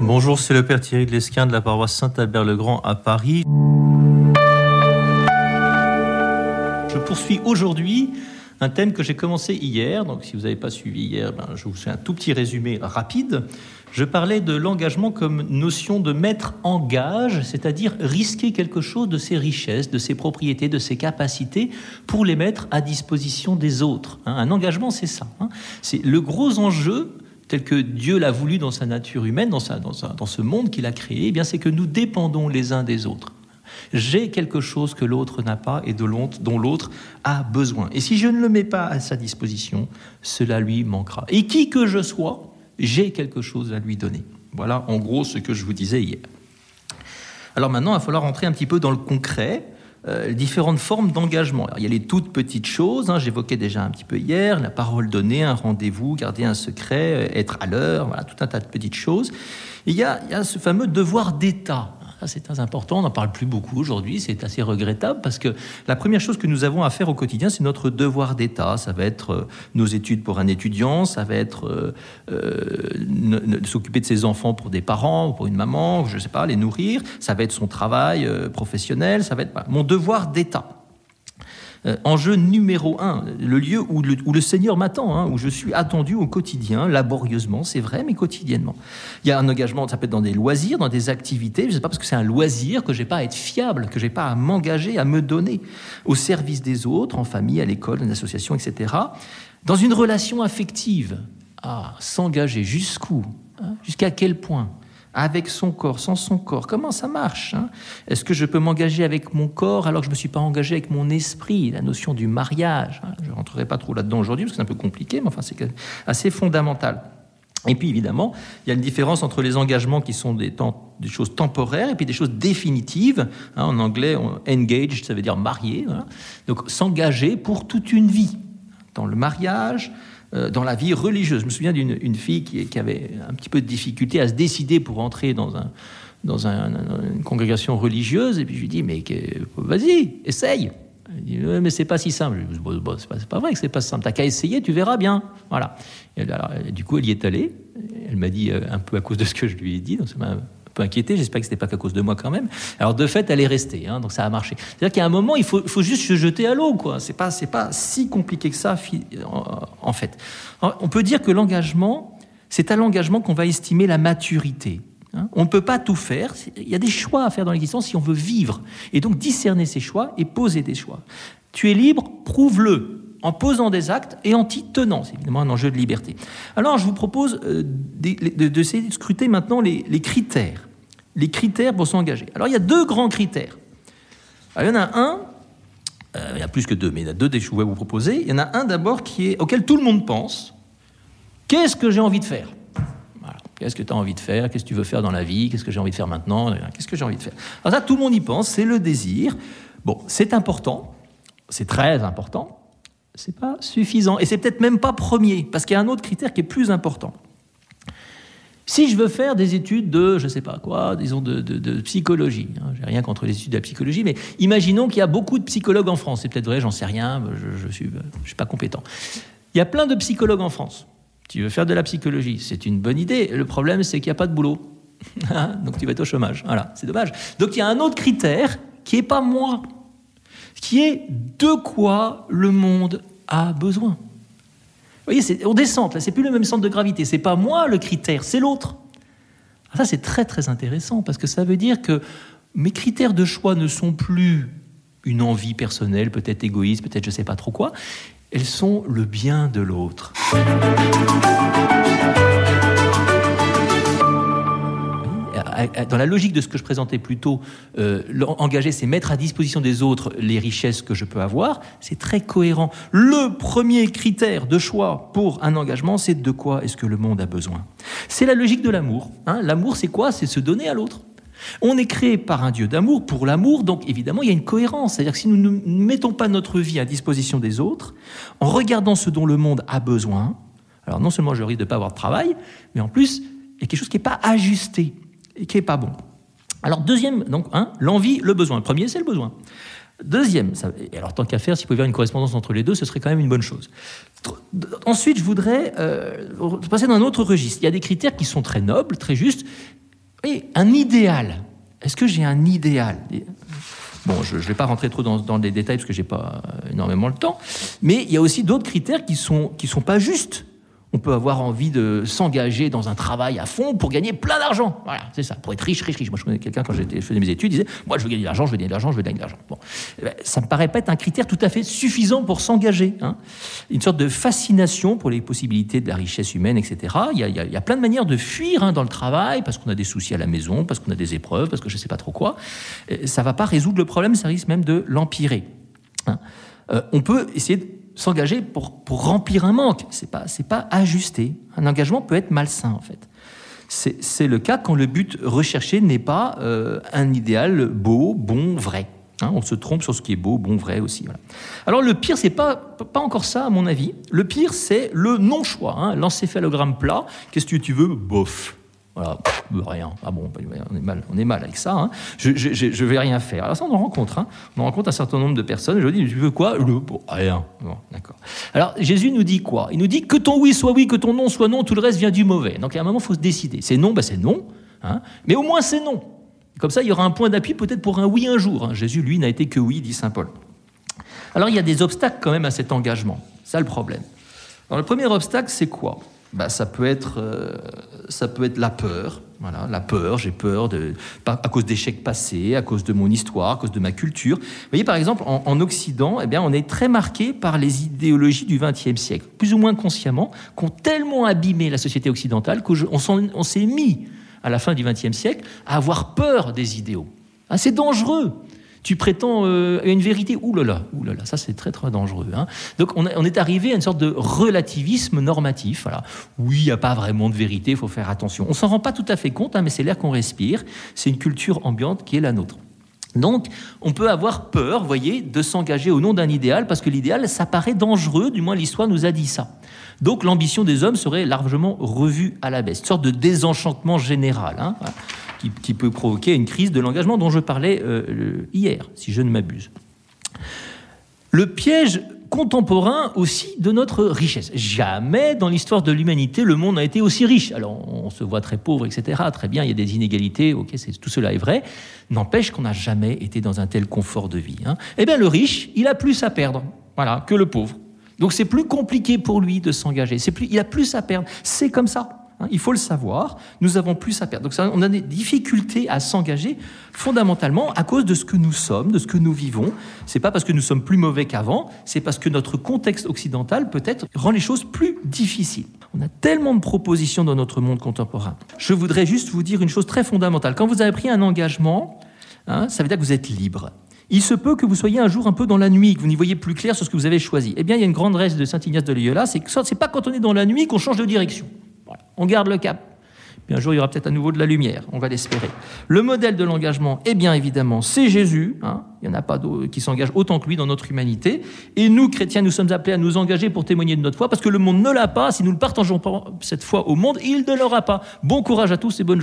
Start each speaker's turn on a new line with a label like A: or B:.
A: Bonjour, c'est le Père Thierry de de la paroisse Saint-Albert-le-Grand à Paris. Je poursuis aujourd'hui un thème que j'ai commencé hier. Donc, si vous n'avez pas suivi hier, ben, je vous fais un tout petit résumé rapide. Je parlais de l'engagement comme notion de mettre en gage, c'est-à-dire risquer quelque chose de ses richesses, de ses propriétés, de ses capacités, pour les mettre à disposition des autres. Hein. un engagement, c'est ça. Hein. C'est le gros enjeu tel que Dieu l'a voulu dans sa nature humaine, dans, ce monde qu'il a créé, eh c'est que nous dépendons les uns des autres. J'ai quelque chose que l'autre n'a pas et de dont l'autre a besoin. Et si je ne le mets pas à sa disposition, cela lui manquera. Et qui que je sois, j'ai quelque chose à lui donner. Voilà en gros ce que je vous disais hier. Alors maintenant, il va falloir rentrer un petit peu dans le concret. Euh, différentes formes d'engagement. Il y a les toutes petites choses, hein, j'évoquais déjà un petit peu hier, la parole donnée, un rendez-vous, garder un secret, euh, être à l'heure, voilà, tout un tas de petites choses. il y a, il y a ce fameux devoir d'État c'est très important, on n'en parle plus beaucoup aujourd'hui, c'est assez regrettable parce que la première chose que nous avons à faire au quotidien, c'est notre devoir d'État. Ça va être euh, nos études pour un étudiant, ça va être euh, euh, s'occuper de ses enfants pour des parents ou pour une maman, je ne sais pas, les nourrir, ça va être son travail professionnel, ça va être mon devoir d'État. Euh, enjeu numéro un, le lieu où le, Seigneur m'attend, hein, où je suis attendu au quotidien, laborieusement, c'est vrai, mais quotidiennement. Il y a un engagement, ça peut être dans des loisirs, dans des activités. Je ne sais pas parce que c'est un loisir que j'ai pas à être fiable, que j'ai pas à m'engager, à me donner au service des autres, en famille, à l'école, en association, etc. Dans une relation affective, ah, s'engager jusqu'où hein, Jusqu'à quel point avec son corps, sans son corps. Comment ça marche hein? Est-ce que je peux m'engager avec mon corps alors que je ne me suis pas engagé avec mon esprit? La notion du mariage. Hein. Je ne rentrerai pas trop là-dedans aujourd'hui parce que c'est un peu compliqué, mais enfin c'est assez fondamental. Et puis évidemment, il y a une différence entre les engagements qui sont des, choses temporaires et puis des choses définitives. Hein, en anglais, engaged, ça veut dire marié. Donc s'engager pour toute une vie. Dans le mariage, dans la vie religieuse. Je me souviens d'une fille qui, avait un petit peu de difficulté à se décider pour entrer dans, un, dans une congrégation religieuse. Et puis je lui dis, mais vas-y, essaye. Elle dit, mais c'est pas si simple. Je dis, bon, c'est pas, vrai que c'est pas simple. T'as qu'à essayer, tu verras bien. Voilà. Et du coup, elle y est allée. Elle m'a dit, euh, un peu à cause de ce que je lui ai dit, donc ça m'a peu inquiété. J'espère que ce n'était pas qu'à cause de moi quand même. Alors de fait, elle est restée, hein, donc ça a marché. C'est-à-dire qu'à un moment, il faut, faut, juste se jeter à l'eau, quoi. C'est pas, c'est pas si compliqué que ça, en fait. on peut dire que l'engagement, c'est à l'engagement qu'on va estimer la maturité. Hein. On ne peut pas tout faire. Il y a des choix à faire dans l'existence si on veut vivre. Et donc discerner ces choix et poser des choix. Tu es libre, prouve-le en posant des actes et en t'y tenant. C'est évidemment un enjeu de liberté. Alors, je vous propose euh, de, de, scruter maintenant les, critères. Les critères pour s'engager. Alors, il y a deux grands critères. il y en a un, euh, il y a plus que deux, mais il y en a deux que je vais vous proposer. Il y en a un d'abord qui est auquel tout le monde pense. Qu'est-ce que j'ai envie de faire? Qu'est-ce que tu as envie de faire? Qu'est-ce que tu veux faire dans la vie? Qu'est-ce que j'ai envie de faire maintenant? Qu'est-ce que j'ai envie de faire? Alors ça, tout le monde y pense, c'est le désir. Bon, c'est important, c'est très important, c'est pas suffisant. Et c'est peut-être même pas premier, parce qu'il y a un autre critère qui est plus important. Si je veux faire des études de, je sais pas quoi, disons de, psychologie, hein, j'ai rien contre les études de la psychologie, mais imaginons qu'il y a beaucoup de psychologues en France. C'est peut-être vrai, j'en sais rien, je, ne suis, je suis pas compétent. Il y a plein de psychologues en France. Tu veux faire de la psychologie, c'est une bonne idée. Le problème, c'est qu'il n'y a pas de boulot. Donc tu vas être au chômage. Voilà, c'est dommage. Donc il y a un autre critère qui est pas moi, qui est de quoi le monde a besoin. Vous voyez, on descend, là, c'est plus le même centre de gravité. C'est pas moi le critère, c'est l'autre. Ah, ça, c'est très très intéressant parce que ça veut dire que mes critères de choix ne sont plus une envie personnelle, peut-être égoïste, peut-être je sais pas trop quoi. Elles sont le bien de l'autre. Dans la logique de ce que je présentais plus tôt, euh, engager, c'est mettre à disposition des autres les richesses que je peux avoir, c'est très cohérent. Le premier critère de choix pour un engagement, c'est de quoi est-ce que le monde a besoin? C'est la logique de l'amour. Hein. L'amour, c'est quoi? C'est se donner à l'autre. On est créé par un Dieu d'amour pour l'amour, donc évidemment il y a une cohérence. C'est-à-dire que si nous ne mettons pas notre vie à disposition des autres, en regardant ce dont le monde a besoin, alors non seulement je risque de ne pas avoir de travail, mais en plus il y a quelque chose qui n'est pas ajusté et qui n'est pas bon. Alors deuxième, donc, l'envie, le besoin. Le premier, c'est le besoin. Deuxième, et alors tant qu'à faire, s'il pouvait y avoir une correspondance entre les deux, ce serait quand même une bonne chose. Ensuite, je voudrais euh, passer dans un autre registre. Il y a des critères qui sont très nobles, très justes. voyez, un idéal. Est-ce que j'ai un idéal? Bon, je ne vais pas rentrer trop dans, les détails parce que je n'ai pas énormément le temps, mais il y a aussi d'autres critères qui sont, qui sont pas justes. On peut avoir envie de s'engager dans un travail à fond pour gagner plein d'argent. Voilà, c'est ça, pour être riche, riche, riche. Moi, je connais quelqu'un quand je faisais mes études, il disait Moi, je veux gagner de l'argent, je veux gagner de l'argent, je veux gagner de l'argent. Bon, eh ben, ça me paraît pas être un critère tout à fait suffisant pour s'engager. Hein. Une sorte de fascination pour les possibilités de la richesse humaine, etc. Il y a, plein de manières de fuir hein, dans le travail parce qu'on a des soucis à la maison, parce qu'on a des épreuves, parce que je ne sais pas trop quoi. Ça va pas résoudre le problème, ça risque même de l'empirer. Hein. Euh, on peut essayer de s'engager pour, pour remplir un manque. C'est pas, c'est pas ajusté. Un engagement peut être malsain, en fait. C'est le cas quand le but recherché n'est pas euh, un idéal beau, bon, vrai. Hein, on se trompe sur ce qui est beau, bon, vrai aussi. Alors le pire, c'est pas, pas encore ça, à mon avis. Le pire, c'est le non-choix, hein, l'encéphalogramme plat. Qu'est-ce que tu veux? Bof. Voilà, rien. Ah bon, bah, on est mal, on est mal avec ça. Hein. Je, je, vais rien faire. Alors ça, on en rencontre. Hein. On en rencontre un certain nombre de personnes. Je dis, tu veux quoi? Le rien. D'accord. Alors Jésus nous dit quoi? Il nous dit que ton oui soit oui, que ton non soit non. Tout le reste vient du mauvais. Donc à un moment, il faut se décider. C'est non, ben c'est non. Hein. Mais au moins c'est non. Comme ça, il y aura un point d'appui peut-être pour un oui un jour. Jésus, lui, n'a été que oui, dit saint Paul. Alors il y a des obstacles quand même à cet engagement. Ça le problème. Alors le premier obstacle, c'est quoi? Bah, ça, peut être, euh, ça peut être la peur. Voilà, la peur, j'ai peur de, à cause d'échecs passés, à cause de mon histoire, à cause de ma culture. Vous voyez, par exemple, en, Occident, eh bien, on est très marqué par les idéologies du XXe siècle, plus ou moins consciemment, qui ont tellement abîmé la société occidentale qu'on s'est mis, à la fin du XXe siècle, à avoir peur des idéaux. Ah, c'est dangereux tu prétends euh, une vérité. Là là, ça c'est très très dangereux. Hein. Donc on, est arrivé à une sorte de relativisme normatif. Voilà. Oui, il n'y a pas vraiment de vérité, il faut faire attention. On s'en rend pas tout à fait compte, hein, mais c'est l'air qu'on respire. C'est une culture ambiante qui est la nôtre. Donc, on peut avoir peur, voyez, de s'engager au nom d'un idéal, parce que l'idéal, ça paraît dangereux, du moins l'histoire nous a dit ça. Donc, l'ambition des hommes serait largement revue à la baisse, une sorte de désenchantement général. Hein qui, peut provoquer une crise de l'engagement dont je parlais euh, hier, si je ne m'abuse. Le piège contemporain aussi de notre richesse. Jamais dans l'histoire de l'humanité le monde n'a été aussi riche. Alors on se voit très pauvre, etc. Très bien, il y a des inégalités, ok, tout cela est vrai. N'empêche qu'on n'a jamais été dans un tel confort de vie. Hein. Eh bien le riche, il a plus à perdre, voilà, que le pauvre. Donc c'est plus compliqué pour lui de s'engager. Il a plus à perdre. C'est comme ça. Hein, il faut le savoir. Nous avons plus à perdre. Donc on a des difficultés à s'engager fondamentalement à cause de ce que nous sommes, de ce que nous vivons. C'est pas parce que nous sommes plus mauvais qu'avant, c'est parce que notre contexte occidental peut-être rend les choses plus difficiles. On a tellement de propositions dans notre monde contemporain. Je voudrais juste vous dire une chose très fondamentale. Quand vous avez pris un engagement, hein, ça veut dire que vous êtes libre. Il se peut que vous soyez un jour un peu dans la nuit, que vous n'y voyez plus clair sur ce que vous avez choisi. Eh bien, il y a une grande reste de Saint Ignace de Loyola, c'est que c'est pas quand on est dans la nuit qu'on change de direction. On garde le cap. Puis un jour, il y aura peut-être à nouveau de la lumière, on va l'espérer. Le modèle de l'engagement, eh bien évidemment, c'est Jésus. Hein. Il n'y en a pas qui s'engage autant que lui dans notre humanité. Et nous, chrétiens, nous sommes appelés à nous engager pour témoigner de notre foi, parce que le monde ne l'a pas. Si nous ne partageons pas cette foi au monde, il ne l'aura pas. Bon courage à tous et bonne journée.